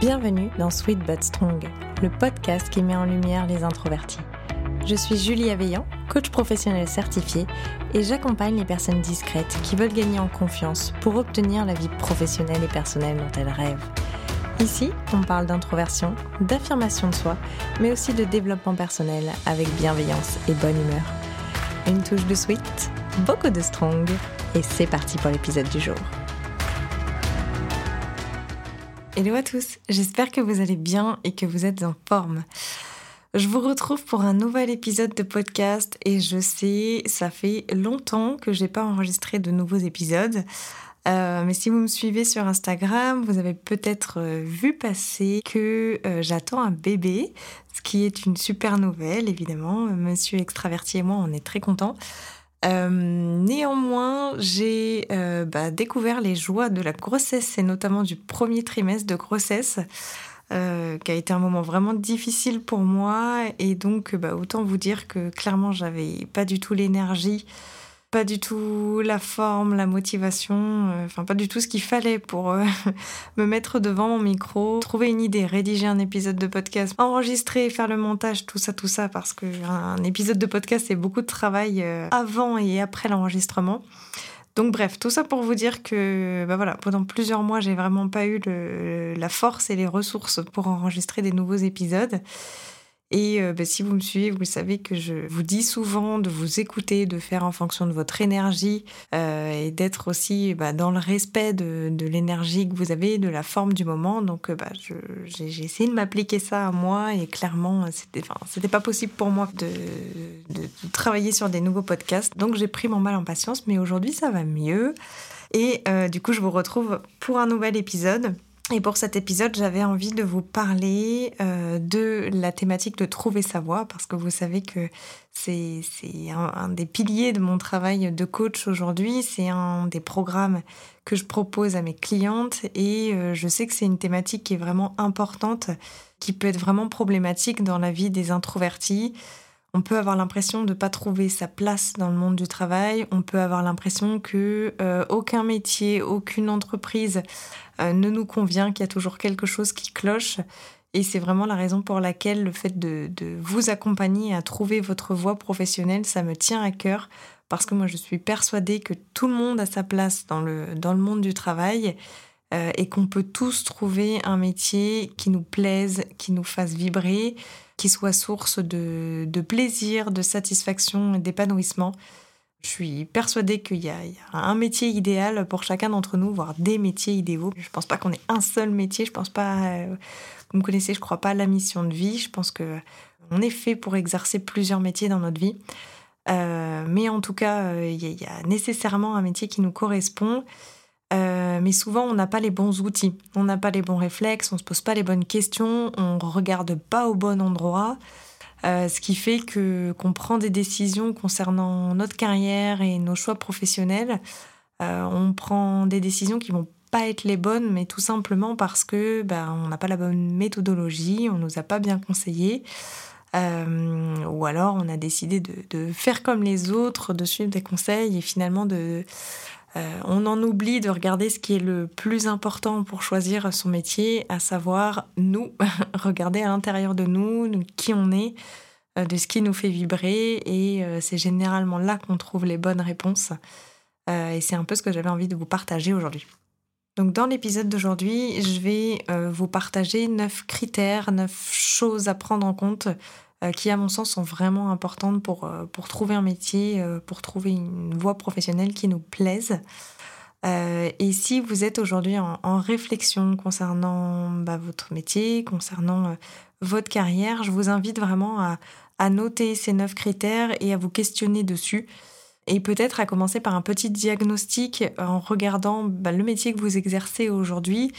Bienvenue dans Sweet But Strong, le podcast qui met en lumière les introvertis. Je suis Julie Aveillant, coach professionnel certifié, et j'accompagne les personnes discrètes qui veulent gagner en confiance pour obtenir la vie professionnelle et personnelle dont elles rêvent. Ici, on parle d'introversion, d'affirmation de soi, mais aussi de développement personnel avec bienveillance et bonne humeur. Une touche de sweet, beaucoup de strong, et c'est parti pour l'épisode du jour. Hello à tous, j'espère que vous allez bien et que vous êtes en forme. Je vous retrouve pour un nouvel épisode de podcast et je sais, ça fait longtemps que j'ai pas enregistré de nouveaux épisodes. Euh, mais si vous me suivez sur Instagram, vous avez peut-être euh, vu passer que euh, j'attends un bébé, ce qui est une super nouvelle évidemment. Monsieur extraverti et moi, on est très contents. Euh, néanmoins, j'ai euh, bah, découvert les joies de la grossesse et notamment du premier trimestre de grossesse, euh, qui a été un moment vraiment difficile pour moi. Et donc, bah, autant vous dire que clairement, j'avais pas du tout l'énergie pas du tout la forme, la motivation, euh, enfin pas du tout ce qu'il fallait pour euh, me mettre devant mon micro, trouver une idée, rédiger un épisode de podcast, enregistrer, faire le montage, tout ça, tout ça, parce que un épisode de podcast c'est beaucoup de travail euh, avant et après l'enregistrement. Donc bref, tout ça pour vous dire que bah voilà, pendant plusieurs mois, j'ai vraiment pas eu la force et les ressources pour enregistrer des nouveaux épisodes. Et euh, bah, si vous me suivez, vous savez que je vous dis souvent de vous écouter, de faire en fonction de votre énergie euh, et d'être aussi bah, dans le respect de, l'énergie que vous avez, de la forme du moment. Donc euh, bah, j'ai essayé de m'appliquer ça à moi et clairement, c'était enfin, pas possible pour moi de, de, travailler sur des nouveaux podcasts. Donc j'ai pris mon mal en patience, mais aujourd'hui ça va mieux. Et du coup, je vous retrouve pour un nouvel épisode. Et pour cet épisode, j'avais envie de vous parler euh, de la thématique de trouver sa voie, parce que vous savez que c'est un, des piliers de mon travail de coach aujourd'hui, c'est un des programmes que je propose à mes clientes, et euh, je sais que c'est une thématique qui est vraiment importante, qui peut être vraiment problématique dans la vie des introvertis. On peut avoir l'impression de ne pas trouver sa place dans le monde du travail. On peut avoir l'impression que euh, aucun métier, aucune entreprise euh, ne nous convient, qu'il y a toujours quelque chose qui cloche. Et c'est vraiment la raison pour laquelle le fait de, vous accompagner à trouver votre voie professionnelle, ça me tient à cœur. Parce que moi, je suis persuadée que tout le monde a sa place dans le, dans le monde du travail euh, et qu'on peut tous trouver un métier qui nous plaise, qui nous fasse vibrer qui soit source de, plaisir, de satisfaction et d'épanouissement. Je suis persuadée qu'il y, a un métier idéal pour chacun d'entre nous, voire des métiers idéaux. Je ne pense pas qu'on ait un seul métier. Je pense pas, euh, vous me connaissez, je crois pas à la mission de vie. Je pense que on est fait pour exercer plusieurs métiers dans notre vie. Euh, mais en tout cas, euh, il y, a nécessairement un métier qui nous correspond. Euh, mais souvent, on n'a pas les bons outils, on n'a pas les bons réflexes, on ne se pose pas les bonnes questions, on ne regarde pas au bon endroit. Euh, ce qui fait que qu'on prend des décisions concernant notre carrière et nos choix professionnels. Euh, on prend des décisions qui vont pas être les bonnes, mais tout simplement parce que ben, on n'a pas la bonne méthodologie, on nous a pas bien conseillé. ou alors on a décidé de, faire comme les autres, de suivre des conseils et finalement de, on en oublie de regarder ce qui est le plus important pour choisir son métier, à savoir nous, regarder à l'intérieur de nous, qui on est, euh, de ce qui nous fait vibrer, et euh, c'est généralement là qu'on trouve les bonnes réponses. et c'est un peu ce que j'avais envie de vous partager aujourd'hui. Donc dans l'épisode d'aujourd'hui, je vais vous partager neuf critères, neuf choses à prendre en compte euh, qui, à mon sens, sont vraiment importantes pour, euh, pour trouver un métier, euh, pour trouver une voie professionnelle qui nous plaise. et si vous êtes aujourd'hui en, réflexion concernant bah, votre métier, concernant votre carrière, je vous invite vraiment à, à noter ces neuf critères et à vous questionner dessus et peut-être à commencer par un petit diagnostic en regardant bah, le métier que vous exercez aujourd'hui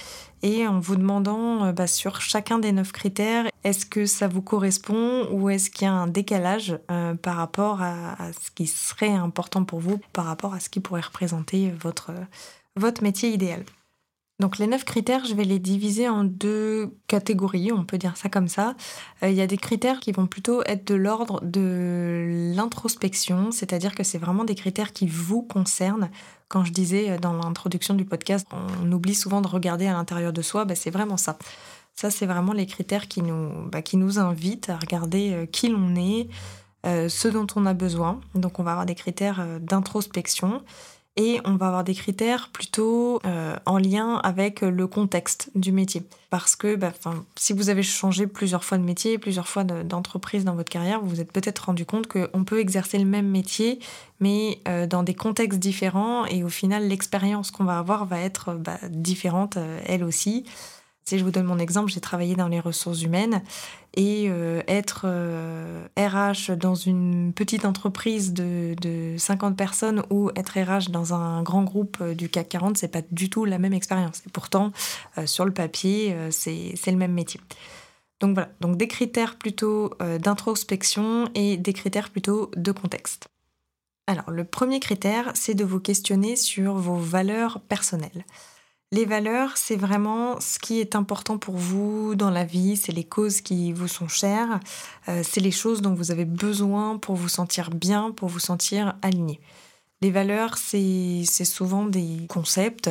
et en vous demandant euh, bah, sur chacun des neuf critères, est-ce que ça vous correspond ou est-ce qu'il y a un décalage euh, par rapport à, ce qui serait important pour vous, par rapport à ce qui pourrait représenter votre métier idéal? Donc les neuf critères, je vais les diviser en deux catégories, on peut dire ça comme ça. Euh, il y a des critères qui vont plutôt être de l'ordre de l'introspection, c'est-à-dire que c'est vraiment des critères qui vous concernent. Quand je disais euh, dans l'introduction du podcast, on oublie souvent de regarder à l'intérieur de soi, ben c'est vraiment ça. Ça, c'est vraiment les critères qui nous, bah, qui nous invitent à regarder qui l'on est, ce dont on a besoin. Donc, on va avoir des critères d'introspection et on va avoir des critères plutôt euh, en lien avec le contexte du métier. Parce que bah, si vous avez changé plusieurs fois de métier, plusieurs fois d'entreprise dans votre carrière, vous vous êtes peut-être rendu compte qu'on peut exercer le même métier, mais euh, dans des contextes différents, et au final, l'expérience qu'on va avoir va être bah, différente, euh, elle aussi. Si je vous donne mon exemple, j'ai travaillé dans les ressources humaines et euh, être RH euh, dans une petite entreprise de, 50 personnes ou être RH dans un grand groupe euh, du CAC 40, c'est pas du tout la même expérience. Et pourtant, sur le papier, c'est le même métier. Donc voilà, donc des critères plutôt d'introspection et des critères plutôt de contexte. Alors, le premier critère, c'est de vous questionner sur vos valeurs personnelles. Les valeurs, c'est vraiment ce qui est important pour vous dans la vie, c'est les causes qui vous sont chères, euh, c'est les choses dont vous avez besoin pour vous sentir bien, pour vous sentir aligné. Les valeurs, c'est souvent des concepts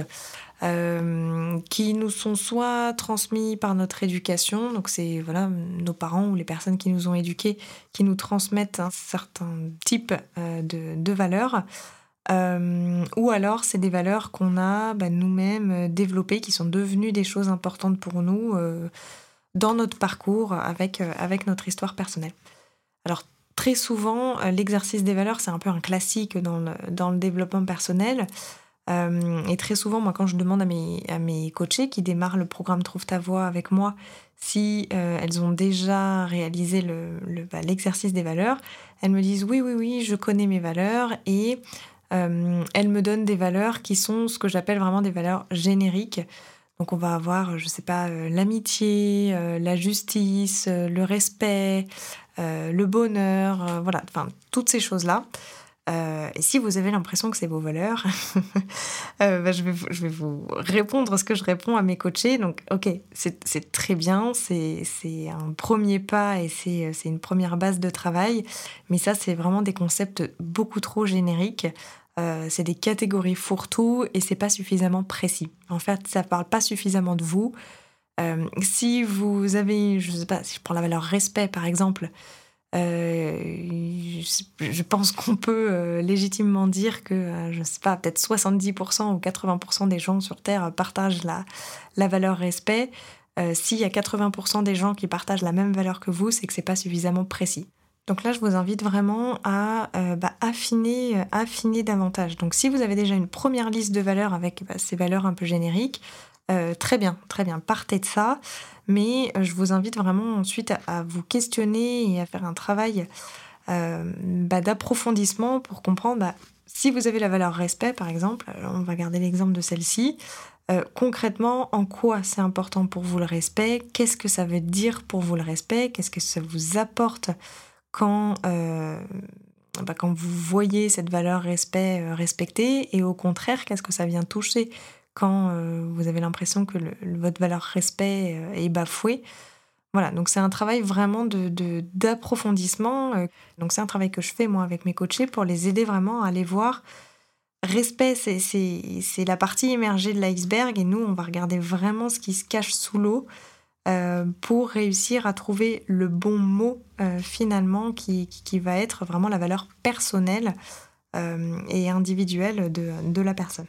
euh, qui nous sont soit transmis par notre éducation, donc c'est voilà nos parents ou les personnes qui nous ont éduqués qui nous transmettent un certain type euh, de valeurs, euh, ou alors, c'est des valeurs qu'on a bah, nous-mêmes euh, développées, qui sont devenues des choses importantes pour nous euh, dans notre parcours avec, avec notre histoire personnelle. Alors, très souvent, l'exercice des valeurs, c'est un peu un classique dans le, dans le développement personnel. et très souvent, moi, quand je demande à mes, à mes coachés qui démarrent le programme Trouve ta voix avec moi, si elles ont déjà réalisé bah, l'exercice le, des valeurs, elles me disent oui, oui, oui, je connais mes valeurs et euh, elle me donne des valeurs qui sont ce que j'appelle vraiment des valeurs génériques. Donc on va avoir, je ne sais pas, euh, l'amitié, euh, la justice, le respect, le bonheur, voilà, enfin toutes ces choses-là. et si vous avez l'impression que c'est vos valeurs, bah, je, vais je, vais vous, répondre ce que je réponds à mes coachés. Donc, ok, c'est très bien, c'est un premier pas et c'est une première base de travail. Mais ça, c'est vraiment des concepts beaucoup trop génériques. Euh, c'est des catégories fourre-tout et c'est pas suffisamment précis. En fait, ça parle pas suffisamment de vous. Euh, si vous avez, je sais pas, si je prends la valeur respect par exemple, euh, je pense qu'on peut légitimement dire que, je sais pas, peut-être 70% ou 80% des gens sur Terre partagent la, la valeur respect. S'il y a 80% des gens qui partagent la même valeur que vous, c'est que c'est pas suffisamment précis. Donc là, je vous invite vraiment à euh, bah, affiner, euh, affiner davantage. Donc si vous avez déjà une première liste de valeurs avec bah, ces valeurs un peu génériques, euh, très bien, très bien, partez de ça. Mais je vous invite vraiment ensuite à, vous questionner et à faire un travail bah, d'approfondissement pour comprendre si vous avez la valeur respect, par exemple, on va garder l'exemple de celle-ci. concrètement, en quoi c'est important pour vous le respect Qu'est-ce que ça veut dire pour vous le respect Qu'est-ce que ça vous apporte quand, euh, bah, quand vous voyez cette valeur respect euh, respectée et au contraire, qu'est-ce que ça vient toucher quand euh, vous avez l'impression que votre valeur respect est bafouée? Voilà, donc c'est un travail vraiment d'approfondissement. De, donc c'est un travail que je fais moi avec mes coachés pour les aider vraiment à aller voir. Respect, c'est la partie émergée de l'iceberg et nous, on va regarder vraiment ce qui se cache sous l'eau euh, pour réussir à trouver le bon mot euh, finalement qui, qui, va être vraiment la valeur personnelle euh, et individuelle de, de, la personne.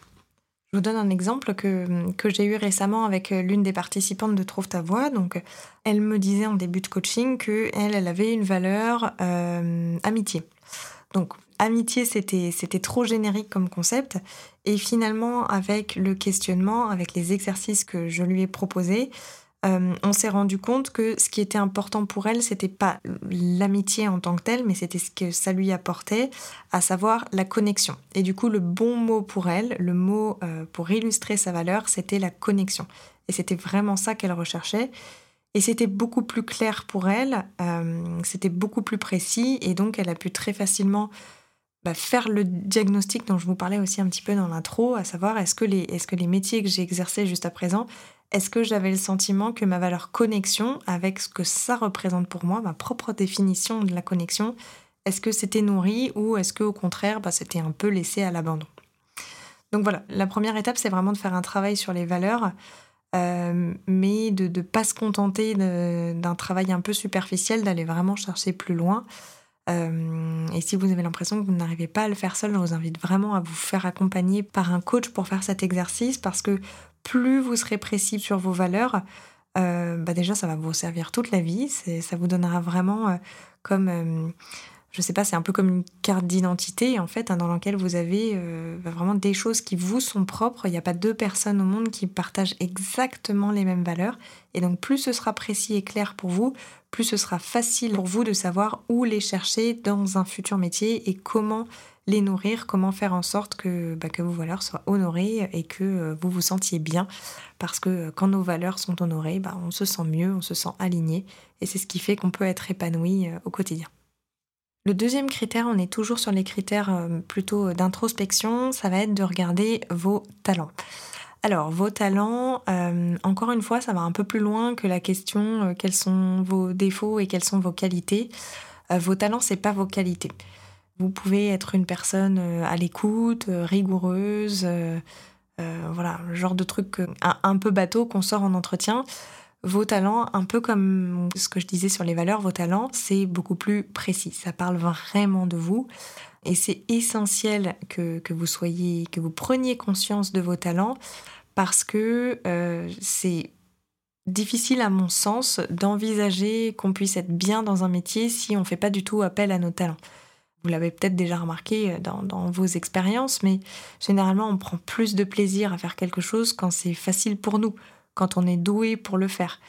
Je vous donne un exemple que, que j'ai eu récemment avec l'une des participantes de Trouve ta voix. Donc, elle me disait en début de coaching que elle, elle avait une valeur amitié. Donc, amitié, c'était, c'était trop générique comme concept. Et finalement, avec le questionnement, avec les exercices que je lui ai proposés, euh, on s'est rendu compte que ce qui était important pour elle, c'était pas l'amitié en tant que telle, mais c'était ce que ça lui apportait, à savoir la connexion. Et du coup, le bon mot pour elle, le mot euh, pour illustrer sa valeur, c'était la connexion. Et c'était vraiment ça qu'elle recherchait. Et c'était beaucoup plus clair pour elle, euh, c'était beaucoup plus précis, et donc elle a pu très facilement bah, faire le diagnostic dont je vous parlais aussi un petit peu dans l'intro, à savoir est-ce que, les, métiers que j'ai exercés juste à présent, est-ce que j'avais le sentiment que ma valeur connexion, avec ce que ça représente pour moi, ma propre définition de la connexion, est-ce que c'était nourri ou est-ce que au contraire, bah, c'était un peu laissé à l'abandon? Donc voilà, la première étape, c'est vraiment de faire un travail sur les valeurs. mais de ne pas se contenter d'un travail un peu superficiel, d'aller vraiment chercher plus loin. et si vous avez l'impression que vous n'arrivez pas à le faire seul, je vous invite vraiment à vous faire accompagner par un coach pour faire cet exercice parce que plus vous serez précis sur vos valeurs, bah déjà ça va vous servir toute la vie. Ça vous donnera vraiment comme je sais pas, c'est un peu comme une carte d'identité en fait, hein, dans laquelle vous avez euh, bah, vraiment des choses qui vous sont propres. Il n'y a pas deux personnes au monde qui partagent exactement les mêmes valeurs. Et donc plus ce sera précis et clair pour vous, plus ce sera facile pour vous de savoir où les chercher dans un futur métier et comment les nourrir, comment faire en sorte que, bah, vos valeurs soient honorées et que euh, vous vous sentiez bien. Parce que euh, quand nos valeurs sont honorées, bah, on se sent mieux, on se sent aligné. Et c'est ce qui fait qu'on peut être épanoui au quotidien. Le deuxième critère, on est toujours sur les critères euh, plutôt d'introspection, ça va être de regarder vos talents. Alors, vos talents, euh, encore une fois, ça va un peu plus loin que la question euh, quels sont vos défauts et quelles sont vos qualités. vos talents, c'est pas vos qualités. Vous pouvez être une personne à l'écoute, rigoureuse, voilà, le genre de truc un peu bateau qu'on sort en entretien. Vos talents, un peu comme ce que je disais sur les valeurs, vos talents, c'est beaucoup plus précis. Ça parle vraiment de vous. Et c'est essentiel que, vous soyez, que vous preniez conscience de vos talents parce que euh, c'est difficile à mon sens d'envisager qu'on puisse être bien dans un métier si on ne fait pas du tout appel à nos talents. Vous l'avez peut-être déjà remarqué dans, dans vos expériences, mais généralement on prend plus de plaisir à faire quelque chose quand c'est facile pour nous quand on est doué pour le faire,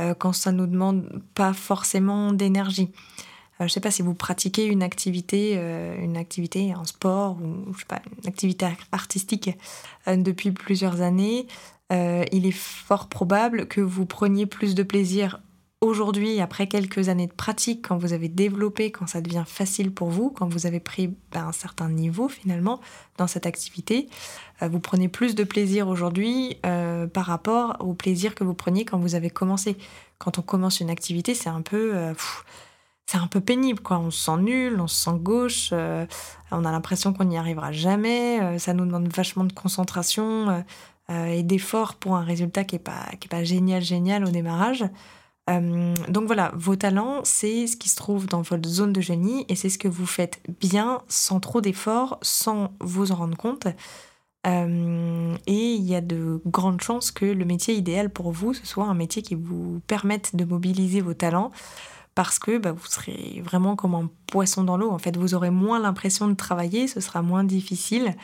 euh, quand ça ne nous demande pas forcément d'énergie. Euh, je ne sais pas si vous pratiquez une activité, euh, une activité, un sport ou je sais pas, une activité artistique depuis plusieurs années. il est fort probable que vous preniez plus de plaisir aujourd'hui, après quelques années de pratique, quand vous avez développé, quand ça devient facile pour vous, quand vous avez pris ben, un certain niveau finalement dans cette activité, euh, vous prenez plus de plaisir aujourd'hui euh, par rapport au plaisir que vous preniez quand vous avez commencé. Quand on commence une activité, c'est un peu... Euh, c'est un peu pénible, quoi. On se sent nul, on se sent gauche, on a l'impression qu'on n'y arrivera jamais, ça nous demande vachement de concentration et d'effort pour un résultat qui n'est pas, qui est pas génial, génial au démarrage. Euh, donc voilà, vos talents, c'est ce qui se trouve dans votre zone de génie et c'est ce que vous faites bien, sans trop d'efforts, sans vous en rendre compte. Euh, et il y a de grandes chances que le métier idéal pour vous, ce soit un métier qui vous permette de mobiliser vos talents parce que bah, vous serez vraiment comme un poisson dans l'eau. En fait, vous aurez moins l'impression de travailler, ce sera moins difficile.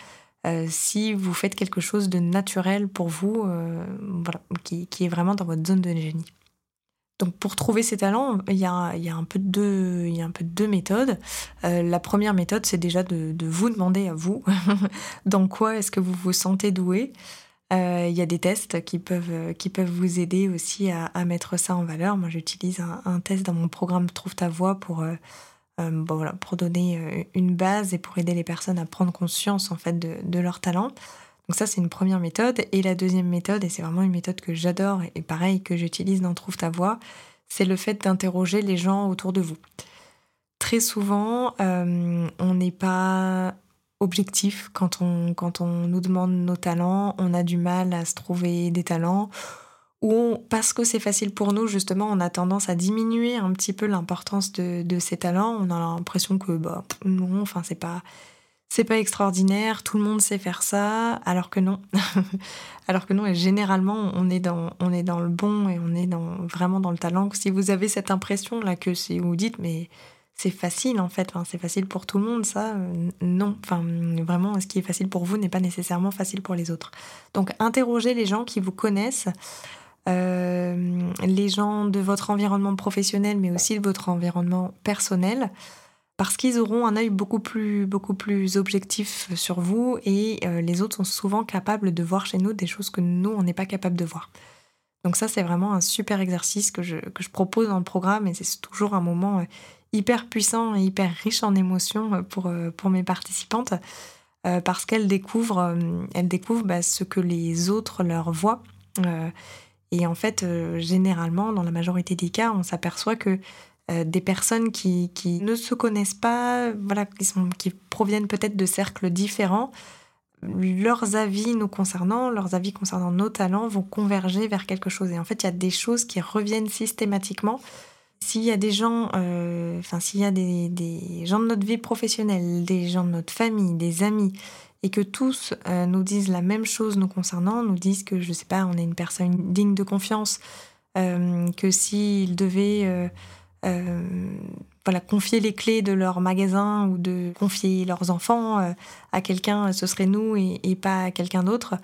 Euh, si vous faites quelque chose de naturel pour vous, voilà, qui, qui est vraiment dans votre zone de génie. Donc pour trouver ces talents, il y a, un, peu de deux, méthodes. Euh, la première méthode, c'est déjà de, vous demander à vous dans quoi est-ce que vous vous sentez doué. Euh, il y a des tests qui peuvent, vous aider aussi à, mettre ça en valeur. Moi, j'utilise un, test dans mon programme Trouve ta voix pour, euh, pour donner une base et pour aider les personnes à prendre conscience en fait de, leurs talents. Donc ça, c'est une première méthode. Et la deuxième méthode, et c'est vraiment une méthode que j'adore et pareil que j'utilise dans Trouve ta voix, c'est le fait d'interroger les gens autour de vous. Très souvent, euh, on n'est pas objectif quand on, quand on nous demande nos talents, on a du mal à se trouver des talents, ou parce que c'est facile pour nous, justement, on a tendance à diminuer un petit peu l'importance de, de ces talents. On a l'impression que, bah, non, enfin, c'est pas c'est pas extraordinaire, tout le monde sait faire ça, alors que non. alors que non, et généralement, on est, dans, on est dans le bon et on est dans, vraiment dans le talent. Si vous avez cette impression-là que si vous dites, mais c'est facile en fait, c'est facile pour tout le monde, ça, euh, non. Enfin, vraiment, ce qui est facile pour vous n'est pas nécessairement facile pour les autres. Donc, interrogez les gens qui vous connaissent. Euh, les gens de votre environnement professionnel, mais aussi de votre environnement personnel parce qu'ils auront un œil beaucoup plus, beaucoup plus objectif sur vous et euh, les autres sont souvent capables de voir chez nous des choses que nous, on n'est pas capable de voir. Donc ça, c'est vraiment un super exercice que je, que je propose dans le programme et c'est toujours un moment euh, hyper puissant et hyper riche en émotions euh, pour, pour mes participantes parce qu'elles découvrent, elles découvrent bah, ce que les autres leur voient. et en fait, généralement, dans la majorité des cas, on s'aperçoit que euh, des personnes qui, qui, ne se connaissent pas, voilà, qui, proviennent peut-être de cercles différents, leurs avis nous concernant, leurs avis concernant nos talents vont converger vers quelque chose. Et en fait, il y a des choses qui reviennent systématiquement. S'il y a des gens, euh, s'il y a des, gens de notre vie professionnelle, des gens de notre famille, des amis, et que tous euh, nous disent la même chose nous concernant, nous disent que, je sais pas, on est une personne digne de confiance, euh, que s'ils devaient voilà, confier les clés de leur magasin ou de confier leurs enfants euh, à quelqu'un, ce serait nous et, pas à quelqu'un d'autre,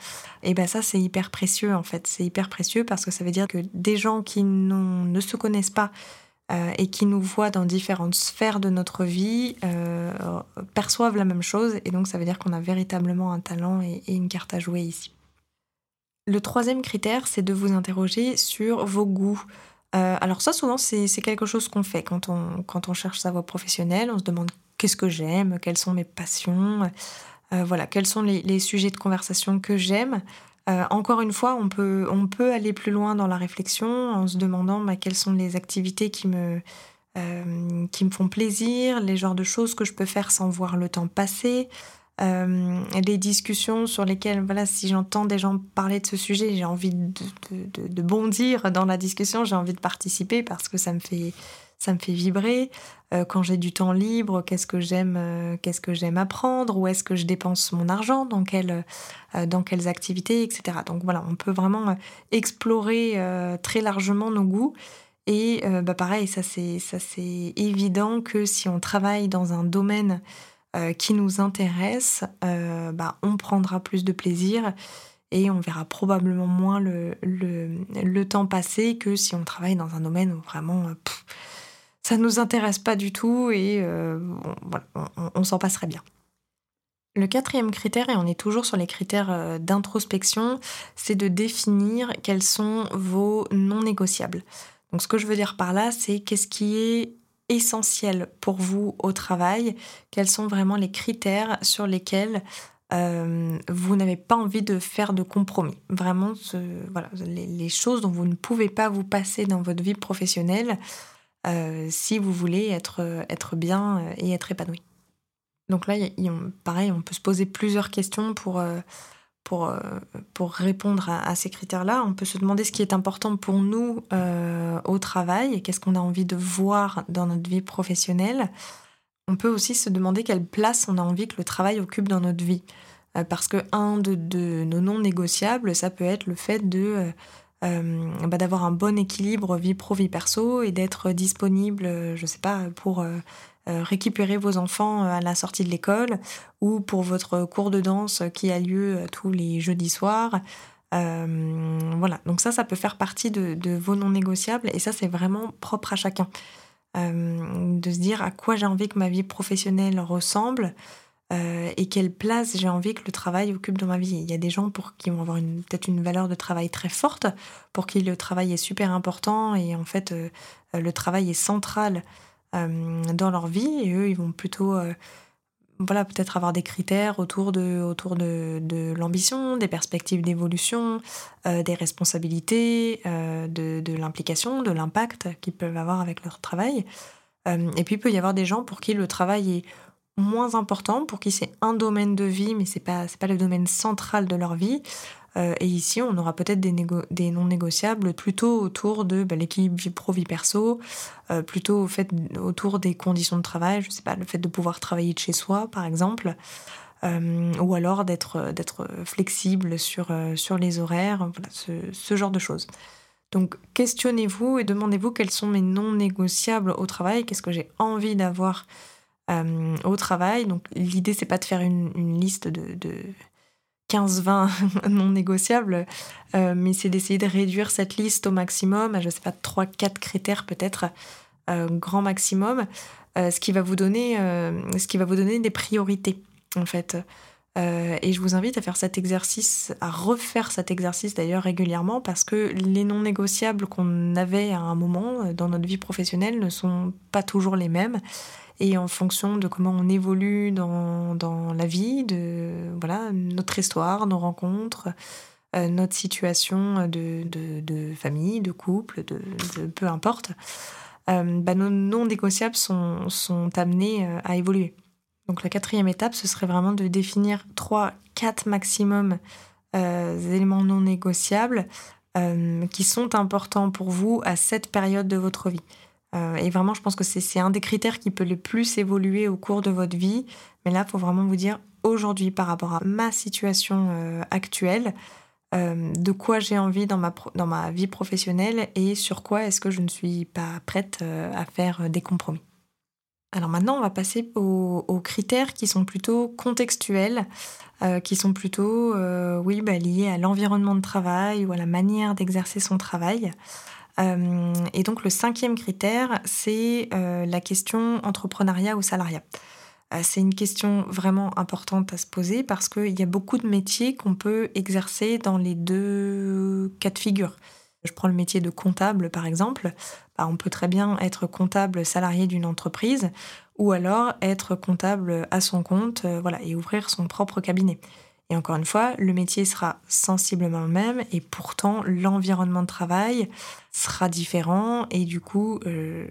et ben ça c'est hyper précieux en fait. C'est hyper précieux parce que ça veut dire que des gens qui ne se connaissent pas euh, et qui nous voient dans différentes sphères de notre vie euh, perçoivent la même chose et donc ça veut dire qu'on a véritablement un talent et une carte à jouer ici. Le troisième critère, c'est de vous interroger sur vos goûts. Euh, alors ça, souvent, c'est quelque chose qu'on fait quand on, quand on cherche sa voie professionnelle. On se demande qu'est-ce que j'aime, quelles sont mes passions, euh, voilà, quels sont les, sujets de conversation que j'aime. Euh, encore une fois, on peut, on peut aller plus loin dans la réflexion en se demandant bah, quelles sont les activités qui me, qui me font plaisir, les genres de choses que je peux faire sans voir le temps passer. Euh, les discussions sur lesquelles, voilà, si j'entends des gens parler de ce sujet, j'ai envie de, bondir dans la discussion, j'ai envie de participer parce que ça me fait, ça me fait vibrer. Euh, quand j'ai du temps libre, qu'est-ce que j'aime, euh, qu'est-ce que j'aime apprendre, où est-ce que je dépense mon argent, dans dans quelles activités, etc. Donc voilà, on peut vraiment explorer très largement nos goûts. Et bah pareil, ça c'est, ça c'est évident que si on travaille dans un domaine euh, qui nous intéresse, euh, bah, on prendra plus de plaisir et on verra probablement moins le, le, temps passer que si on travaille dans un domaine où vraiment euh, ça ne nous intéresse pas du tout et on, s'en passerait bien. Le quatrième critère, et on est toujours sur les critères d'introspection, c'est de définir quels sont vos non négociables. Donc ce que je veux dire par là, c'est qu'est-ce qui est essentiel pour vous au travail? Quels sont vraiment les critères sur lesquels euh, vous n'avez pas envie de faire de compromis? Vraiment, voilà, les, choses dont vous ne pouvez pas vous passer dans votre vie professionnelle euh, si vous voulez être, être bien et être épanoui. Donc là, pareil, on peut se poser plusieurs questions pour... Euh, pour, euh, pour répondre à, ces critères-là. On peut se demander ce qui est important pour nous euh, au travail et qu'est-ce qu'on a envie de voir dans notre vie professionnelle. On peut aussi se demander quelle place on a envie que le travail occupe dans notre vie. Euh, parce que un de, nos non négociables, ça peut être le fait de bah, d'avoir un bon équilibre vie pro vie perso et d'être disponible, je sais pas, pour récupérer vos enfants euh, à la sortie de l'école ou pour votre cours de danse qui a lieu euh, tous les jeudis soirs. voilà, donc ça, ça peut faire partie de, vos non négociables et ça, c'est vraiment propre à chacun. de se dire à quoi j'ai envie que ma vie professionnelle ressemble et quelle place j'ai envie que le travail occupe dans ma vie. Il y a des gens pour qui vont avoir peut-être une valeur de travail très forte, pour qui le travail est super important et en fait le travail est central euh, dans leur vie et eux, ils vont plutôt euh, voilà, peut-être avoir des critères autour de, autour de, l'ambition, des perspectives d'évolution, euh, des responsabilités, de, l'implication, de l'impact qu'ils peuvent avoir avec leur travail. et puis il peut y avoir des gens pour qui le travail est moins important, pour qui c'est un domaine de vie, mais c'est pas, pas le domaine central de leur vie. Euh, et ici, on aura peut-être des, non négociables plutôt autour de bah, l'équilibre vie pro-vie perso, euh, plutôt au fait, autour des conditions de travail, je sais pas, le fait de pouvoir travailler de chez soi, par exemple, euh, ou alors d'être, flexible sur, les horaires, voilà, ce, genre de choses. Donc questionnez-vous et demandez-vous quels sont mes non négociables au travail, qu'est-ce que j'ai envie d'avoir au travail. Donc l'idée c'est pas de faire une, liste de 15-20 non négociables, euh, mais c'est d'essayer de réduire cette liste au maximum, à je sais pas, 3-4 critères peut-être, euh, grand maximum, euh, ce, qui va vous donner, ce qui va vous donner des priorités en fait. et je vous invite à faire cet exercice, à refaire cet exercice d'ailleurs régulièrement parce que les non négociables qu'on avait à un moment dans notre vie professionnelle ne sont pas toujours les mêmes et en fonction de comment on évolue dans, dans la vie, de voilà, notre histoire, nos rencontres, euh, notre situation de, de, famille, de couple, de, peu importe, euh, bah, nos non négociables sont, sont amenés euh, à évoluer. Donc la quatrième étape, ce serait vraiment de définir trois, quatre maximum éléments non négociables qui sont importants pour vous à cette période de votre vie. Et vraiment, je pense que c'est un des critères qui peut le plus évoluer au cours de votre vie. Mais là, il faut vraiment vous dire, aujourd'hui par rapport à ma situation euh, actuelle, euh, de quoi j'ai envie dans ma, dans ma vie professionnelle et sur quoi est-ce que je ne suis pas prête euh, à faire des compromis. Alors maintenant, on va passer aux, critères qui sont plutôt contextuels, qui sont plutôt oui, bah, liés à l'environnement de travail ou à la manière d'exercer son travail. Et donc le cinquième critère, c'est la question entrepreneuriat ou salariat. Euh, c'est une question vraiment importante à se poser parce qu'il y a beaucoup de métiers qu'on peut exercer dans les deux cas de figure. Je prends le métier de comptable par exemple. Bah, on peut très bien être comptable salarié d'une entreprise ou alors être comptable à son compte euh, voilà, et ouvrir son propre cabinet. Et encore une fois, le métier sera sensiblement le même et pourtant l'environnement de travail sera différent et du coup, euh,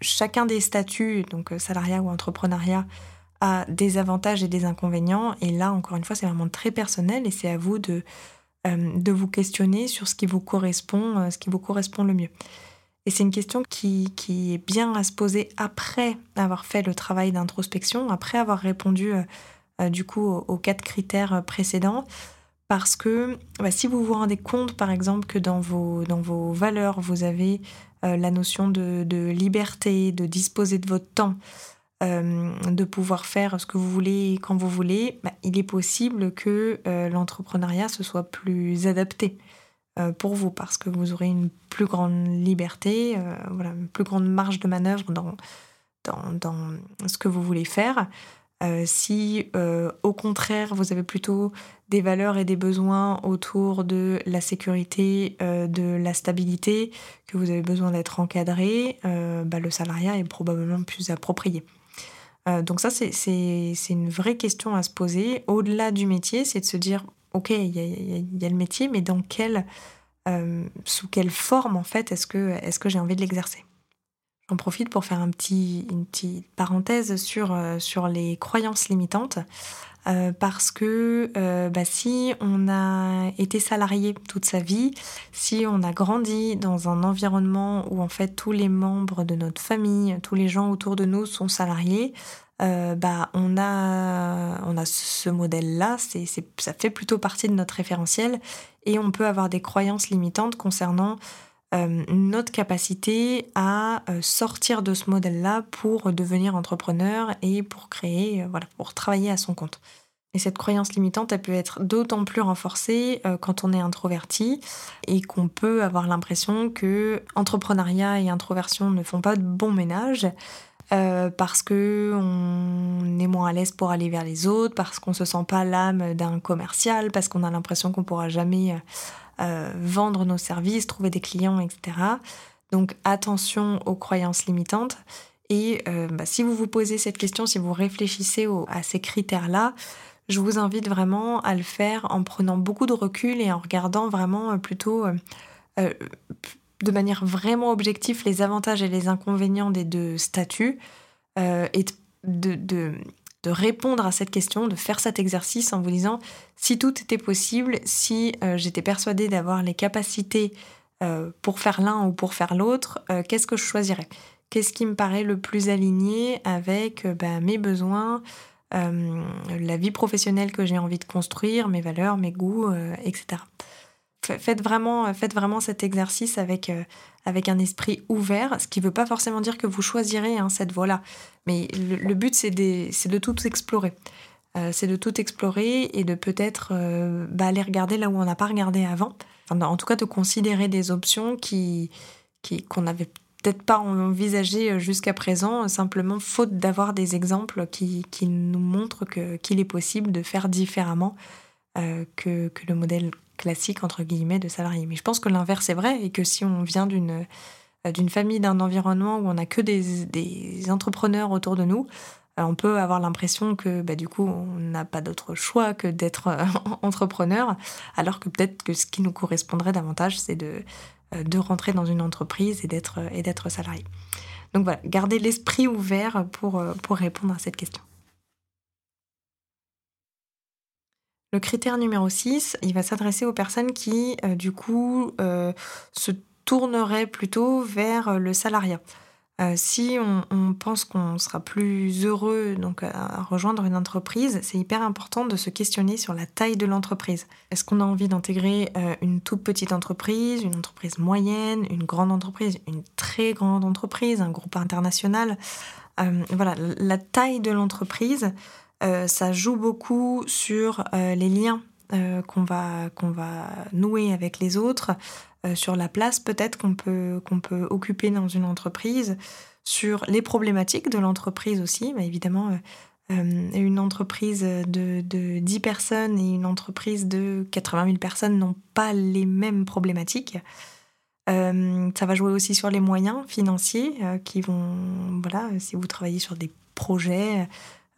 chacun des statuts, donc salariat ou entrepreneuriat, a des avantages et des inconvénients. Et là, encore une fois, c'est vraiment très personnel et c'est à vous de, euh, de vous questionner sur ce qui vous correspond, euh, le mieux. Et c'est une question qui, qui, est bien à se poser après avoir fait le travail d'introspection, après avoir répondu euh, du coup aux, quatre critères précédents. Parce que bah, si vous vous rendez compte, par exemple, que dans vos, dans vos valeurs, vous avez la notion de, de liberté, de disposer de votre temps, euh, de pouvoir faire ce que vous voulez quand vous voulez, bah, il est possible que euh, l'entrepreneuriat se soit plus adapté euh, pour vous parce que vous aurez une plus grande liberté, voilà, une plus grande marge de manœuvre dans, dans, dans ce que vous voulez faire. Si au contraire vous avez plutôt des valeurs et des besoins autour de la sécurité, de la stabilité, que vous avez besoin d'être encadré, bah, le salariat est probablement plus approprié. Euh, donc ça, c'est une vraie question à se poser. Au-delà du métier, c'est de se dire, OK, il y, a, le métier, mais dans quelle, euh, sous quelle forme, en fait, est-ce que, est que j'ai envie de l'exercer? J'en profite pour faire un petit, une petite parenthèse sur, euh, les croyances limitantes. Euh, parce que euh, bah, si on a été salarié toute sa vie, si on a grandi dans un environnement où en fait tous les membres de notre famille, tous les gens autour de nous sont salariés, bah on a on a ce modèle là, c'est ça fait plutôt partie de notre référentiel et on peut avoir des croyances limitantes concernant notre capacité à sortir de ce modèle-là pour devenir entrepreneur et pour créer, voilà, pour travailler à son compte. Et cette croyance limitante, elle peut être d'autant plus renforcée quand on est introverti et qu'on peut avoir l'impression que entrepreneuriat et introversion ne font pas de bon ménage. parce que on est moins à l'aise pour aller vers les autres, parce qu'on se sent pas l'âme d'un commercial, parce qu'on a l'impression qu'on pourra jamais euh, vendre nos services, trouver des clients, etc. Donc attention aux croyances limitantes. Et euh, bah, si vous vous posez cette question, si vous réfléchissez à ces critères-là, je vous invite vraiment à le faire en prenant beaucoup de recul et en regardant vraiment euh, plutôt de manière vraiment objective les avantages et les inconvénients des deux statuts et de, de répondre à cette question, de faire cet exercice en vous disant si tout était possible, si euh, j'étais persuadée d'avoir les capacités euh, pour faire l'un ou pour faire l'autre, euh, qu'est-ce que je choisirais? Qu'est-ce qui me paraît le plus aligné avec bah, mes besoins, la vie professionnelle que j'ai envie de construire, mes valeurs, mes goûts, etc faites vraiment, faites vraiment cet exercice avec, euh, avec un esprit ouvert, ce qui ne veut pas forcément dire que vous choisirez hein, cette voie-là. Mais le, but, c'est de tout explorer. Euh, c'est de tout explorer et de peut-être euh, bah, aller regarder là où on n'a pas regardé avant. en tout cas, de considérer des options qui, qu'on n'avait peut-être pas envisagées jusqu'à présent, simplement faute d'avoir des exemples qui, qui nous montrent qu'il est possible de faire différemment que, que le modèle classique, entre guillemets, de salarié. Mais je pense que l'inverse est vrai et que si on vient d'une euh, d'une famille, d'un environnement où on n'a que des, des, entrepreneurs autour de nous, euh, on peut avoir l'impression que bah, du coup, on n'a pas d'autre choix que d'être euh, entrepreneur, alors que peut-être que ce qui nous correspondrait davantage, c'est de, de rentrer dans une entreprise et d'être, salarié. Donc voilà, garder l'esprit ouvert pour, pour répondre à cette question. Le critère numéro 6, il va s'adresser aux personnes qui, du coup, se tourneraient plutôt vers le salariat. Euh, si on, pense qu'on sera plus heureux donc à rejoindre une entreprise, c'est hyper important de se questionner sur la taille de l'entreprise. Est-ce qu'on a envie d'intégrer euh, une toute petite entreprise, une entreprise moyenne, une grande entreprise, une très grande entreprise, un groupe international? Euh, Voilà, la taille de l'entreprise, ça joue beaucoup sur les liens qu'on va, qu'on va nouer avec les autres, euh, sur la place peut-être qu'on peut, qu'on peut occuper dans une entreprise, sur les problématiques de l'entreprise aussi. Bah, évidemment, euh, euh, une entreprise de, de 10 personnes et une entreprise de 80 000 personnes n'ont pas les mêmes problématiques. ça va jouer aussi sur les moyens financiers qui vont, voilà, si vous travaillez sur des projets,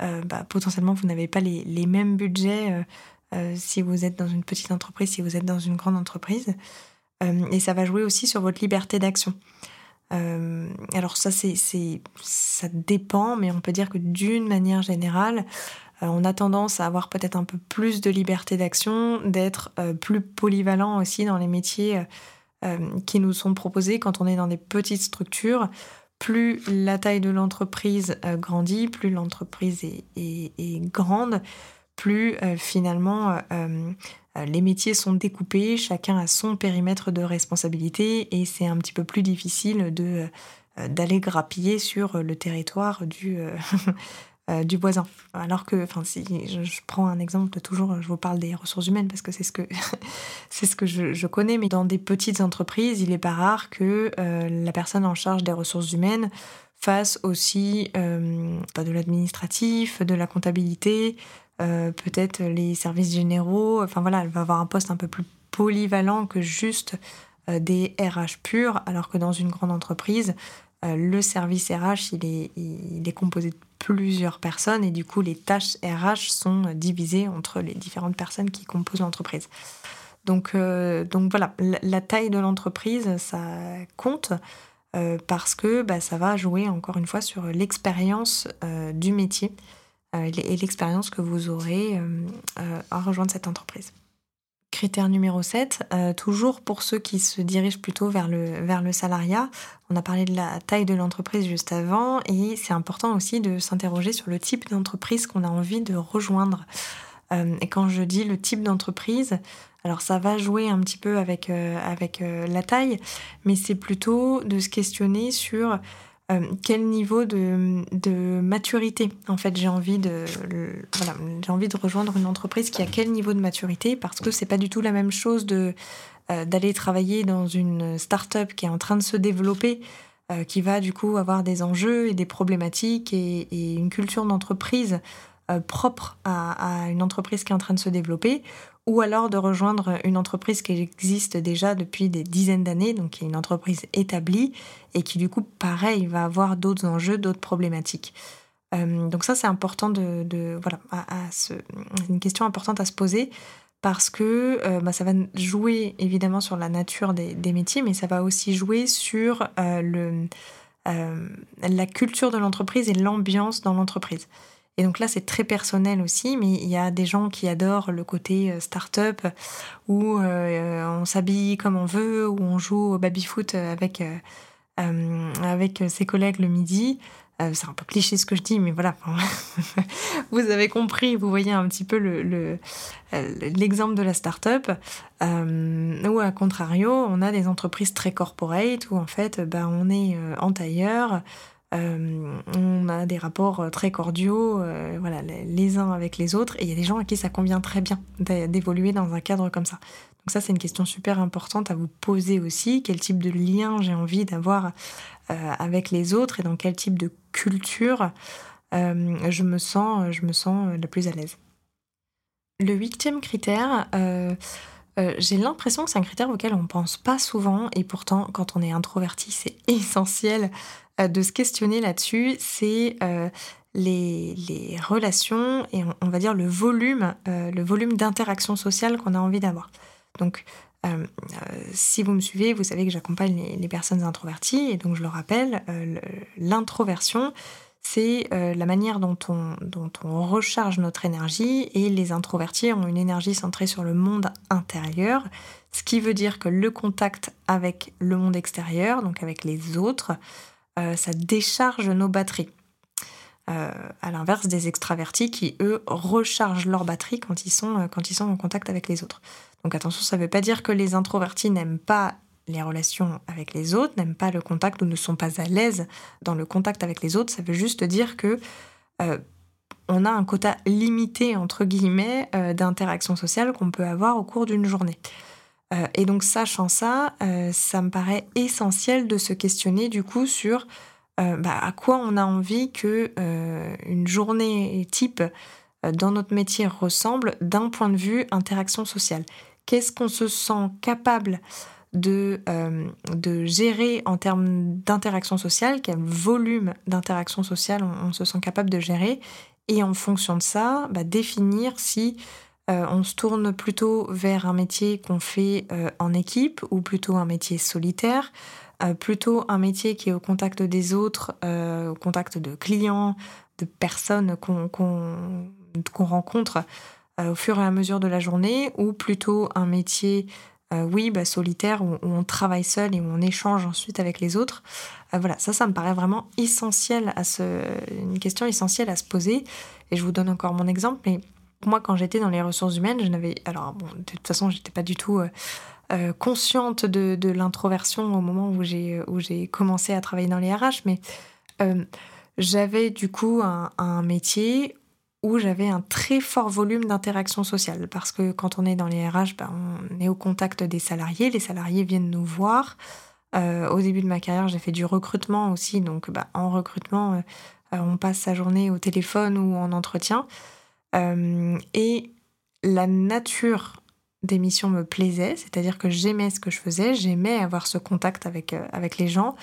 bah, potentiellement vous n'avez pas les, mêmes budgets si vous êtes dans une petite entreprise, si vous êtes dans une grande entreprise. Euh, et ça va jouer aussi sur votre liberté d'action. Euh, alors ça, c'est, ça dépend, mais on peut dire que d'une manière générale, euh, on a tendance à avoir peut-être un peu plus de liberté d'action, d'être plus polyvalent aussi dans les métiers qui nous sont proposés quand on est dans des petites structures. Plus la taille de l'entreprise grandit, plus l'entreprise est, grande, plus finalement euh, les métiers sont découpés, chacun a son périmètre de responsabilité et c'est un petit peu plus difficile euh, d'aller grappiller sur le territoire du, euh, du voisin. Alors que, enfin, si je, prends un exemple, toujours, je vous parle des ressources humaines parce que c'est ce que, c'est ce que je, connais, mais dans des petites entreprises, il n'est pas rare que la personne en charge des ressources humaines fasse aussi pas de l'administratif, de la comptabilité, euh, peut-être les services généraux. Enfin voilà, elle va avoir un poste un peu plus polyvalent que juste euh, des RH purs, alors que dans une grande entreprise, euh, le service RH, il est, il est composé de plusieurs personnes et du coup, les tâches RH sont divisées entre les différentes personnes qui composent l'entreprise. Donc, donc voilà, la, taille de l'entreprise, ça compte. parce que bah, ça va jouer encore une fois sur l'expérience du métier euh, et l'expérience que vous aurez euh, euh, à rejoindre cette entreprise. Critère numéro 7, toujours pour ceux qui se dirigent plutôt vers le, salariat. On a parlé de la taille de l'entreprise juste avant et c'est important aussi de s'interroger sur le type d'entreprise qu'on a envie de rejoindre. et quand je dis le type d'entreprise, alors ça va jouer un petit peu avec, avec la taille, mais c'est plutôt de se questionner sur euh, quel niveau de, maturité en fait j'ai envie de rejoindre une entreprise qui a quel niveau de maturité parce que c'est pas du tout la même chose de euh, d'aller travailler dans une start-up qui est en train de se développer euh, qui va du coup avoir des enjeux et des problématiques et, une culture d'entreprise propre à, une entreprise qui est en train de se développer ou alors de rejoindre une entreprise qui existe déjà depuis des dizaines d'années, donc qui est une entreprise établie et qui du coup, pareil, va avoir d'autres enjeux, d'autres problématiques. Euh, donc ça, c'est important de, voilà, à, une question importante à se poser parce que euh, bah, ça va jouer évidemment sur la nature des, métiers, mais ça va aussi jouer sur euh, le, la culture de l'entreprise et l'ambiance dans l'entreprise. Et donc là, c'est très personnel aussi, mais il y a des gens qui adorent le côté euh, start-up où euh, on s'habille comme on veut, où on joue au baby-foot avec, euh, avec ses collègues le midi. c'est un peu cliché ce que je dis, mais voilà, vous avez compris, vous voyez un petit peu l'exemple le, de la start-up, où à contrario, on a des entreprises très corporate, où en fait, bah, on est en tailleur, euh, on a des rapports euh, très cordiaux, euh, voilà, les uns avec les autres, et il y a des gens à qui ça convient très bien d'évoluer dans un cadre comme ça. Donc ça, c'est une question super importante à vous poser aussi. Quel type de lien j'ai envie d'avoir avec les autres et dans quel type de culture je me sens, je me sens la plus à l'aise. Le huitième critère, j'ai l'impression que c'est un critère auquel on ne pense pas souvent et pourtant quand on est introverti c'est essentiel de se questionner là-dessus, c'est euh, les, relations et on, va dire le volume, euh, le volume d'interaction sociale qu'on a envie d'avoir. Donc, si vous me suivez, vous savez que j'accompagne les, personnes introverties et donc je le rappelle, l'introversion, c'est la manière dont on, dont on recharge notre énergie et les introvertis ont une énergie centrée sur le monde intérieur, ce qui veut dire que le contact avec le monde extérieur, donc avec les autres, ça décharge nos batteries. Euh, à l'inverse des extravertis qui, eux, rechargent leur batterie quand ils, sont, euh, quand ils sont en contact avec les autres. Donc attention, ça ne veut pas dire que les introvertis n'aiment pas les relations avec les autres, n'aiment pas le contact ou ne sont pas à l'aise dans le contact avec les autres. Ça veut juste dire que euh, on a un quota limité, entre guillemets, d'interaction sociale qu'on peut avoir au cours d'une journée. Et donc, sachant ça, ça me paraît essentiel de se questionner du coup sur euh, bah, à quoi on a envie que euh, une journée type euh, dans notre métier ressemble d'un point de vue interaction sociale. Qu'est-ce qu'on se sent capable de, de gérer en termes d'interaction sociale, quel volume d'interaction sociale on, se sent capable de gérer, et en fonction de ça, bah, définir si on se tourne plutôt vers un métier qu'on fait en équipe ou plutôt un métier solitaire, euh, plutôt un métier qui est au contact des autres, euh, au contact de clients, de personnes qu'on rencontre euh, au fur et à mesure de la journée, ou plutôt un métier, oui, bah, solitaire, où, on travaille seul et où on échange ensuite avec les autres. voilà, ça, ça me paraît vraiment essentiel à se, une question essentielle à se poser. Et je vous donne encore mon exemple, mais moi, quand j'étais dans les ressources humaines, je n'avais, alors bon, de toute façon, j'étais pas du tout euh, consciente de, l'introversion au moment où j'ai, où j'ai commencé à travailler dans les RH, mais euh, j'avais du coup un, métier où j'avais un très fort volume d'interaction sociale. Parce que quand on est dans les RH, ben, on est au contact des salariés, les salariés viennent nous voir. Euh, au début de ma carrière, j'ai fait du recrutement aussi, donc ben, en recrutement, on passe sa journée au téléphone ou en entretien. Et la nature des missions me plaisaient, c'est-à-dire que j'aimais ce que je faisais, j'aimais avoir ce contact avec, euh, avec les gens,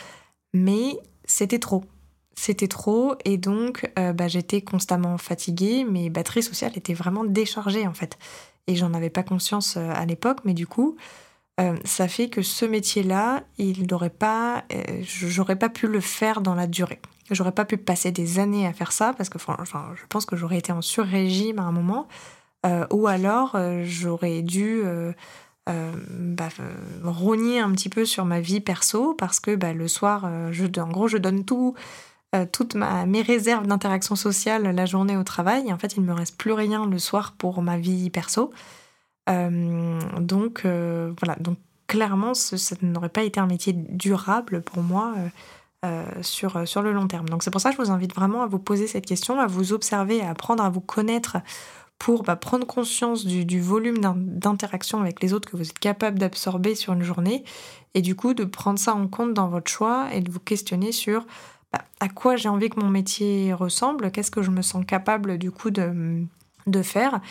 mais c'était trop. C'était trop et donc euh, bah, j'étais constamment fatiguée, mes batteries sociales étaient vraiment déchargées en fait. Et j'en avais pas conscience euh, à l'époque, mais du coup, ça fait que ce métier-là, il n'aurait pas, j'aurais pas pu le faire dans la durée. J'aurais pas pu passer des années à faire ça parce que enfin, je pense que j'aurais été en sur-régime à un moment. Euh, ou alors euh, j'aurais dû euh, bah, rogner un petit peu sur ma vie perso parce que bah, le soir, je, en gros, je donne tout, toutes mes réserves d'interaction sociale la journée au travail. En fait, il me reste plus rien le soir pour ma vie perso. Donc voilà, donc clairement, ça n'aurait pas été un métier durable pour moi. sur, sur le long terme. Donc c'est pour ça que je vous invite vraiment à vous poser cette question, à vous observer, à apprendre à vous connaître pour bah, prendre conscience du, volume d'interaction avec les autres que vous êtes capable d'absorber sur une journée et du coup de prendre ça en compte dans votre choix et de vous questionner sur bah, à quoi j'ai envie que mon métier ressemble, qu'est-ce que je me sens capable du coup de, de faire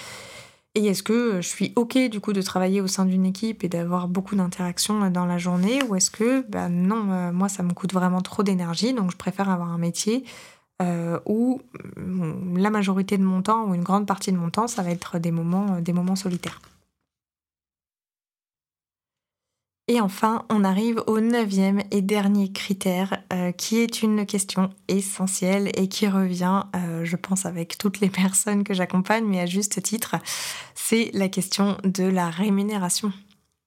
et est-ce que je suis OK du coup de travailler au sein d'une équipe et d'avoir beaucoup d'interactions dans la journée ou est-ce que bah, non, euh, moi ça me coûte vraiment trop d'énergie donc je préfère avoir un métier euh, où mm, la majorité de mon temps ou une grande partie de mon temps, ça va être des moments, euh, des moments solitaires. Et enfin, on arrive au neuvième et dernier critère, euh, qui est une question essentielle et qui revient, je pense, avec toutes les personnes que j'accompagne, mais à juste titre, c'est la question de la rémunération.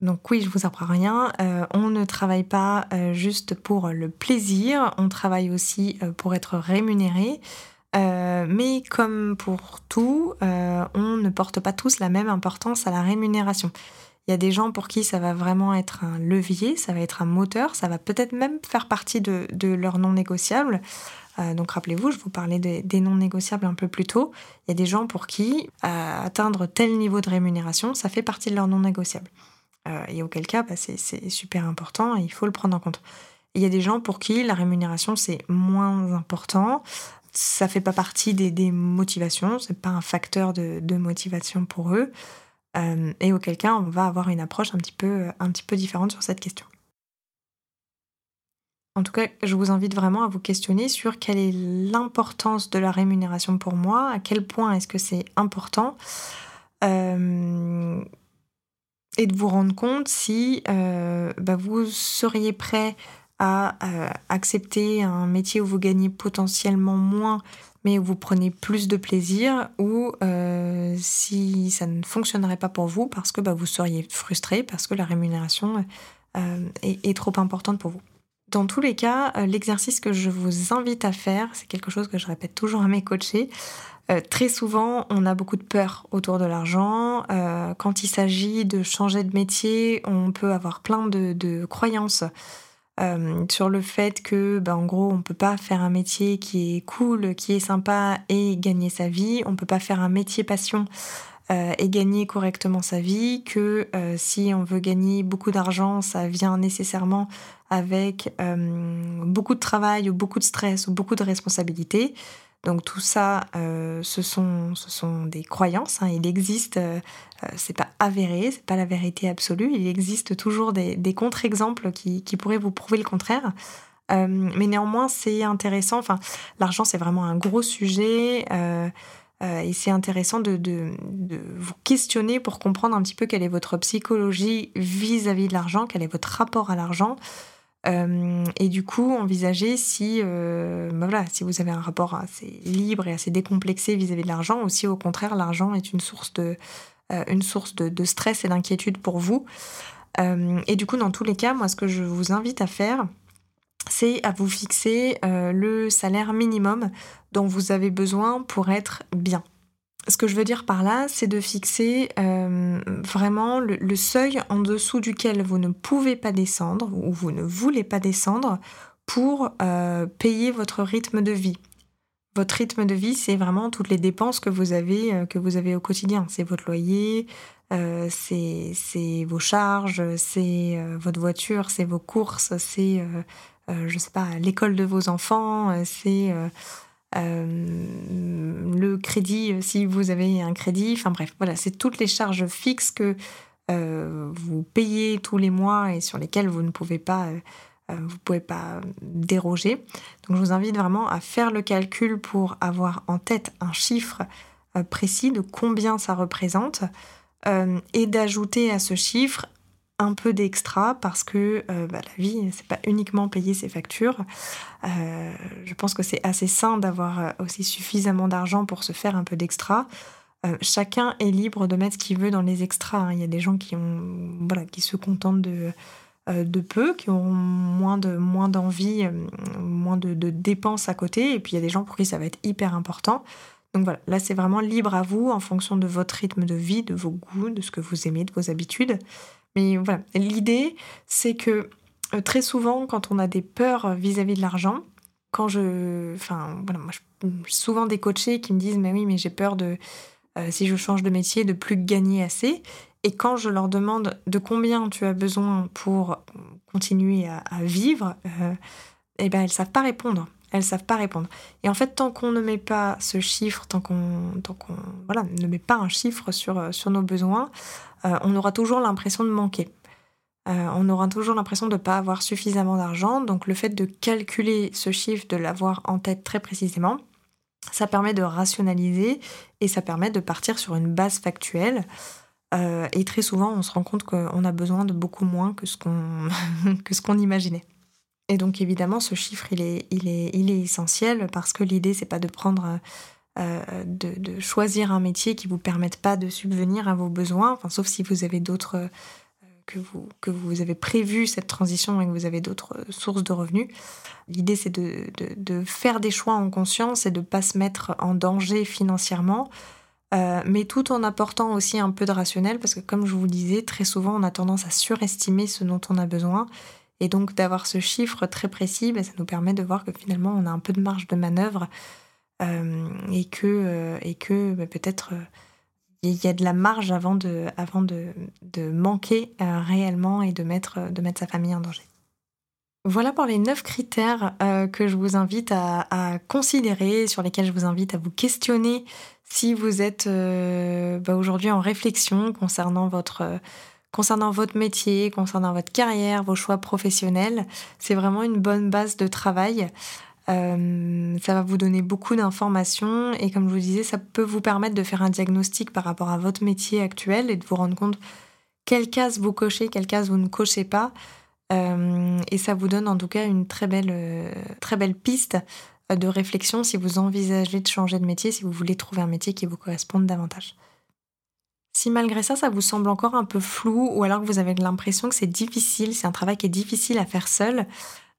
Donc oui, je vous apprends rien. Euh, on ne travaille pas euh, juste pour le plaisir, on travaille aussi euh, pour être rémunéré. mais comme pour tout, on ne porte pas tous la même importance à la rémunération. Il y a des gens pour qui ça va vraiment être un levier, ça va être un moteur, ça va peut-être même faire partie de, de leurs non négociables. donc rappelez-vous, je vous parlais des non négociables un peu plus tôt. Il y a des gens pour qui atteindre tel niveau de rémunération, ça fait partie de leurs non négociables. Euh, et auquel cas, bah, c'est super important et il faut le prendre en compte. Il y a des gens pour qui la rémunération, c'est moins important. Ça fait pas partie des, des motivations, c'est pas un facteur de, motivation pour eux. Euh, et auquel cas, on va avoir une approche un petit peu, un petit peu différente sur cette question. En tout cas, je vous invite vraiment à vous questionner sur quelle est l'importance de la rémunération pour moi, à quel point est-ce que c'est important. Euh, et de vous rendre compte si euh, bah, vous seriez prêt à accepter un métier où vous gagnez potentiellement moins où vous prenez plus de plaisir ou si ça ne fonctionnerait pas pour vous parce que bah, vous seriez frustré parce que la rémunération est, trop importante pour vous. Dans tous les cas, l'exercice que je vous invite à faire, c'est quelque chose que je répète toujours à mes coachés, euh, très souvent, on a beaucoup de peur autour de l'argent. Euh, quand il s'agit de changer de métier, on peut avoir plein de, croyances euh, sur le fait que, bah, en gros, on peut pas faire un métier qui est cool, qui est sympa et gagner sa vie. On peut pas faire un métier passion et gagner correctement sa vie. Que si on veut gagner beaucoup d'argent, ça vient nécessairement avec beaucoup de travail ou beaucoup de stress ou beaucoup de responsabilités. Donc tout ça, euh, ce, sont, des croyances. Hein. Il existe, euh, euh, c'est pas avéré, c'est pas la vérité absolue. Il existe toujours des, contre-exemples qui, pourraient vous prouver le contraire. mais néanmoins, c'est intéressant. Enfin, l'argent, c'est vraiment un gros sujet. et c'est intéressant de, vous questionner pour comprendre un petit peu quelle est votre psychologie vis-à-vis -vis de l'argent, quel est votre rapport à l'argent. Euh, et du coup, envisager si, euh, bah voilà, si vous avez un rapport assez libre et assez décomplexé vis-à-vis de l'argent, ou si au contraire l'argent est une source de, euh, une source de, stress et d'inquiétude pour vous. et du coup, dans tous les cas, moi, ce que je vous invite à faire, c'est à vous fixer le salaire minimum dont vous avez besoin pour être bien. Ce que je veux dire par là, c'est de fixer euh, vraiment le, seuil en dessous duquel vous ne pouvez pas descendre ou vous ne voulez pas descendre pour euh, payer votre rythme de vie. Votre rythme de vie, c'est vraiment toutes les dépenses que vous avez, euh, que vous avez au quotidien. C'est votre loyer, c'est vos charges, c'est votre voiture, c'est vos courses, c'est, je pas, l'école de vos enfants, c'est le crédit, euh, si vous avez un crédit, enfin bref, voilà, c'est toutes les charges fixes que euh, vous payez tous les mois et sur lesquelles vous ne pouvez pas, vous pouvez pas déroger. Donc je vous invite vraiment à faire le calcul pour avoir en tête un chiffre précis de combien ça représente et d'ajouter à ce chiffre un peu d'extra parce que euh, bah, la vie, c'est pas uniquement payer ses factures. Euh, je pense que c'est assez sain d'avoir euh, aussi suffisamment d'argent pour se faire un peu d'extra. chacun est libre de mettre ce qu'il veut dans les extras. Hein. Il y a des gens qui ont, voilà, qui se contentent de de peu, qui ont moins de moins d'envie, moins de, de, dépenses à côté, et puis il y a des gens pour qui ça va être hyper important. Donc voilà, là c'est vraiment libre à vous en fonction de votre rythme de vie, de vos goûts, de ce que vous aimez, de vos habitudes. Mais voilà, l'idée, c'est que euh, très souvent, quand on a des peurs vis-à-vis de l'argent, quand je. Enfin, voilà, moi, je, souvent des coachés qui me disent Mais oui, mais j'ai peur de. Euh, si je change de métier, de plus gagner assez. Et quand je leur demande de combien tu as besoin pour continuer à, vivre, euh, eh ben, elles savent pas répondre. Elles savent pas répondre. Et en fait, tant qu'on ne met pas ce chiffre, tant qu'on, voilà, ne met pas un chiffre sur, sur nos besoins, euh, on aura toujours l'impression de manquer. Euh, on aura toujours l'impression de ne pas avoir suffisamment d'argent. Donc le fait de calculer ce chiffre, de l'avoir en tête très précisément, ça permet de rationaliser et ça permet de partir sur une base factuelle. Euh, et très souvent, on se rend compte qu'on a besoin de beaucoup moins que ce qu'on imaginait. Et donc évidemment, ce chiffre, il est, il est, il est essentiel parce que l'idée, c'est pas de prendre euh, de, choisir un métier qui vous permette pas de subvenir à vos besoins, enfin, sauf si vous avez d'autres euh, que vous, que vous avez prévu cette transition et que vous avez d'autres euh, sources de revenus. L'idée, c'est de, de, faire des choix en conscience et de ne pas se mettre en danger financièrement, mais tout en apportant aussi un peu de rationnel, parce que comme je vous le disais, très souvent, on a tendance à surestimer ce dont on a besoin. Et donc, d'avoir ce chiffre très précis, ben, ça nous permet de voir que finalement, on a un peu de marge de manœuvre et que, euh, et que bah, peut-être euh, il y a de la marge avant de, avant de, de manquer réellement et de mettre, de mettre sa famille en danger. Voilà pour les neuf critères que je vous invite à, à, considérer, sur lesquels je vous invite à vous questionner si vous êtes bah, aujourd'hui en réflexion concernant votre, concernant votre métier, concernant votre carrière, vos choix professionnels. C'est vraiment une bonne base de travail. Euh, ça va vous donner beaucoup d'informations et comme je vous disais, ça peut vous permettre de faire un diagnostic par rapport à votre métier actuel et de vous rendre compte quelles cases vous cochez, quelles cases vous ne cochez pas. Euh, et ça vous donne en tout cas une très belle, très belle piste de réflexion si vous envisagez de changer de métier, si vous voulez trouver un métier qui vous corresponde davantage. Si malgré ça, ça vous semble encore un peu flou ou alors que vous avez l'impression que c'est difficile, c'est un travail qui est difficile à faire seul,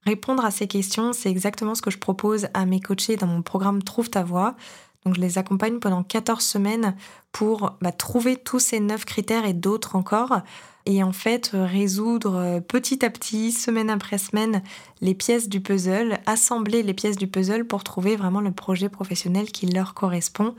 répondre à ces questions, c'est exactement ce que je propose à mes coachés dans mon programme Trouve ta voix. Donc je les accompagne pendant 14 semaines pour bah, trouver tous ces 9 critères et d'autres encore. Et en fait, résoudre euh, petit à petit, semaine après semaine, les pièces du puzzle, assembler les pièces du puzzle pour trouver vraiment le projet professionnel qui leur correspond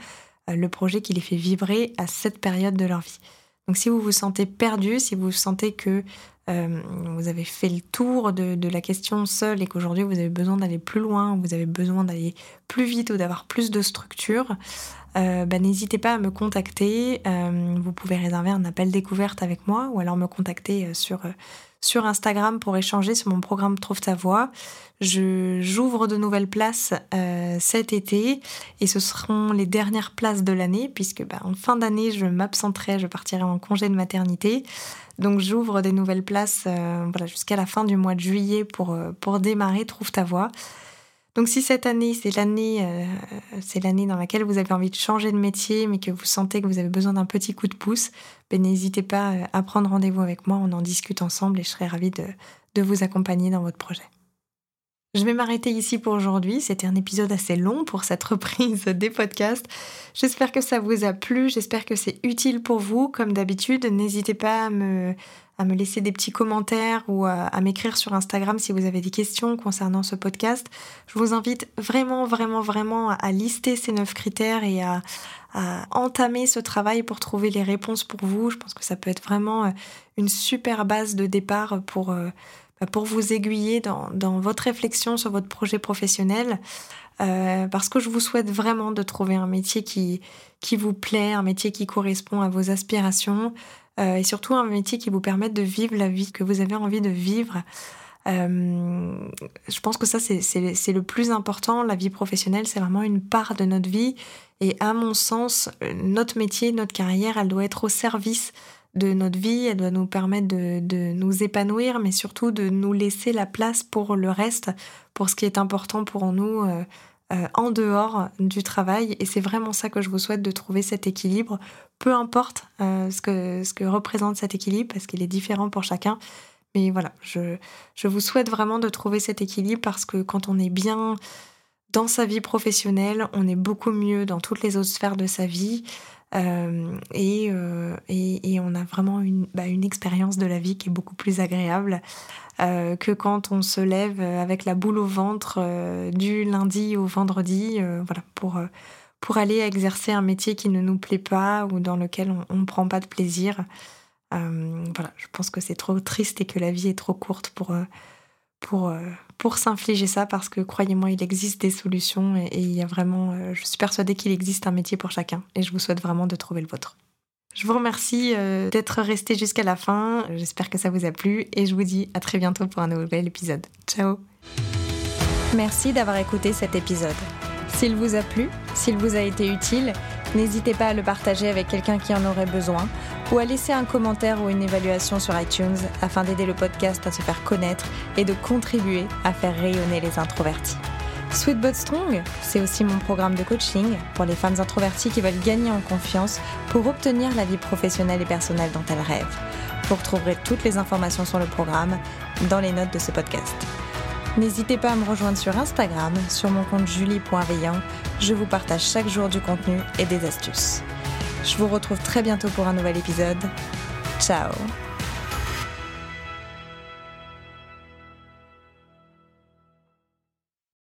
euh, le projet qui les fait vibrer à cette période de leur vie. Donc si vous vous sentez perdu, si vous sentez que euh, vous avez fait le tour de, la question seule et qu'aujourd'hui vous avez besoin d'aller plus loin, vous avez besoin d'aller plus vite ou d'avoir plus de structure, euh, bah, n'hésitez pas à me contacter. vous pouvez réserver un appel découverte avec moi ou alors me contacter sur sur Instagram pour échanger sur mon programme Trouve ta voix. j'ouvre de nouvelles places euh, cet été et ce seront les dernières places de l'année puisque bah, en fin d'année je m'absenterai, je partirai en congé de maternité. Donc j'ouvre des nouvelles places euh, voilà, jusqu'à la fin du mois de juillet pour, euh, pour démarrer Trouve ta voix. Donc si cette année, c'est l'année, euh, c'est l'année dans laquelle vous avez envie de changer de métier, mais que vous sentez que vous avez besoin d'un petit coup de pouce, ben, n'hésitez pas euh, à prendre rendez-vous avec moi, on en discute ensemble et je serai ravie de, de vous accompagner dans votre projet. Je vais m'arrêter ici pour aujourd'hui. C'était un épisode assez long pour cette reprise des podcasts. J'espère que ça vous a plu, j'espère que c'est utile pour vous. Comme d'habitude, n'hésitez pas à me, à me laisser des petits commentaires ou à, m'écrire sur Instagram si vous avez des questions concernant ce podcast. Je vous invite vraiment, vraiment, vraiment à lister ces neuf critères et à, entamer ce travail pour trouver les réponses pour vous. Je pense que ça peut être vraiment euh, une super base de départ pour, euh, bah, pour vous aiguiller dans, votre réflexion sur votre projet professionnel. Euh, parce que je vous souhaite vraiment de trouver un métier qui, qui vous plaît, un métier qui correspond à vos aspirations, euh, et surtout un métier qui vous permette de vivre la vie que vous avez envie de vivre. Euh, je pense que ça, c'est le plus important. La vie professionnelle, c'est vraiment une part de notre vie. Et à mon sens, notre métier, notre carrière, elle doit être au service de notre vie. Elle doit nous permettre de, nous épanouir, mais surtout de nous laisser la place pour le reste, pour ce qui est important pour nous. Euh, en dehors du travail. Et c'est vraiment ça que je vous souhaite de trouver cet équilibre, peu importe euh, ce, que, ce représente cet équilibre, parce qu'il est différent pour chacun. Mais voilà, je, vous souhaite vraiment de trouver cet équilibre parce que quand on est bien dans sa vie professionnelle, on est beaucoup mieux dans toutes les autres sphères de sa vie. Euh, et, et, et, on a vraiment une, bah, une expérience de la vie qui est beaucoup plus agréable. Euh, que quand on se lève avec la boule au ventre euh, du lundi au vendredi, euh, voilà, pour, pour aller exercer un métier qui ne nous plaît pas ou dans lequel on ne prend pas de plaisir. voilà, je pense que c'est trop triste et que la vie est trop courte pour, pour, pour s'infliger ça parce que croyez-moi, il existe des solutions et, il y a vraiment, je suis persuadée qu'il existe un métier pour chacun et je vous souhaite vraiment de trouver le vôtre. Je vous remercie euh, d'être resté jusqu'à la fin. J'espère que ça vous a plu et je vous dis à très bientôt pour un nouvel épisode. Ciao Merci d'avoir écouté cet épisode. S'il vous a plu, s'il vous a été utile, n'hésitez pas à le partager avec quelqu'un qui en aurait besoin ou à laisser un commentaire ou une évaluation sur iTunes afin d'aider le podcast à se faire connaître et de contribuer à faire rayonner les introvertis. Sweet But Strong, c'est aussi mon programme de coaching pour les femmes introverties qui veulent gagner en confiance pour obtenir la vie professionnelle et personnelle dont elles rêvent. Vous retrouverez toutes les informations sur le programme dans les notes de ce podcast. N'hésitez pas à me rejoindre sur Instagram, sur mon compte julie.veillant. Je vous partage chaque jour du contenu et des astuces. Je vous retrouve très bientôt pour un nouvel épisode. Ciao